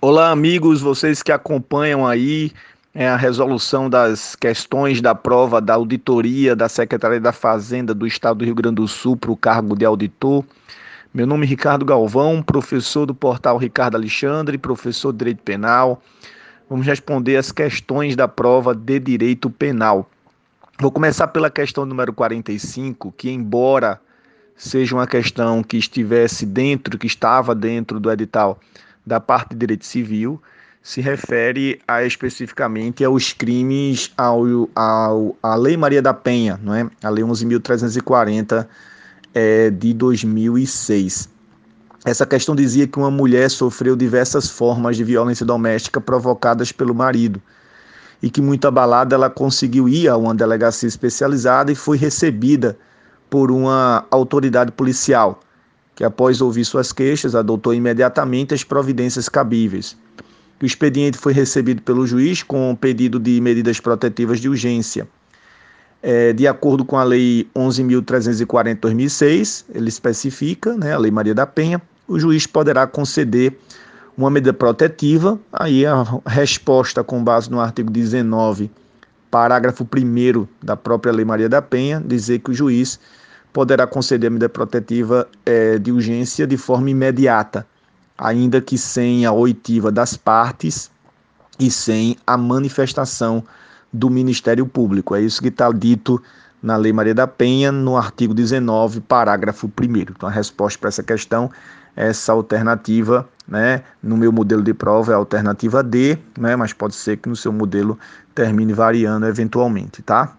Olá, amigos, vocês que acompanham aí é, a resolução das questões da prova da auditoria da Secretaria da Fazenda do Estado do Rio Grande do Sul para o cargo de auditor. Meu nome é Ricardo Galvão, professor do portal Ricardo Alexandre, professor de Direito Penal. Vamos responder as questões da prova de Direito Penal. Vou começar pela questão número 45, que embora seja uma questão que estivesse dentro, que estava dentro do edital da parte de direito civil se refere a, especificamente aos crimes ao, ao, à Lei Maria da Penha, não é? a Lei 11.340 é, de 2006. Essa questão dizia que uma mulher sofreu diversas formas de violência doméstica provocadas pelo marido e que, muito abalada, ela conseguiu ir a uma delegacia especializada e foi recebida por uma autoridade policial que, após ouvir suas queixas, adotou imediatamente as providências cabíveis. O expediente foi recebido pelo juiz com pedido de medidas protetivas de urgência. É, de acordo com a Lei 11.340-2006, ele especifica, né, a Lei Maria da Penha, o juiz poderá conceder uma medida protetiva, aí a resposta com base no artigo 19, parágrafo 1 da própria Lei Maria da Penha, dizer que o juiz poderá conceder a medida protetiva é, de urgência de forma imediata, ainda que sem a oitiva das partes e sem a manifestação do Ministério Público. É isso que está dito na Lei Maria da Penha, no artigo 19, parágrafo 1. Então, a resposta para essa questão é essa alternativa, né? No meu modelo de prova é a alternativa D, né? Mas pode ser que no seu modelo termine variando eventualmente, tá?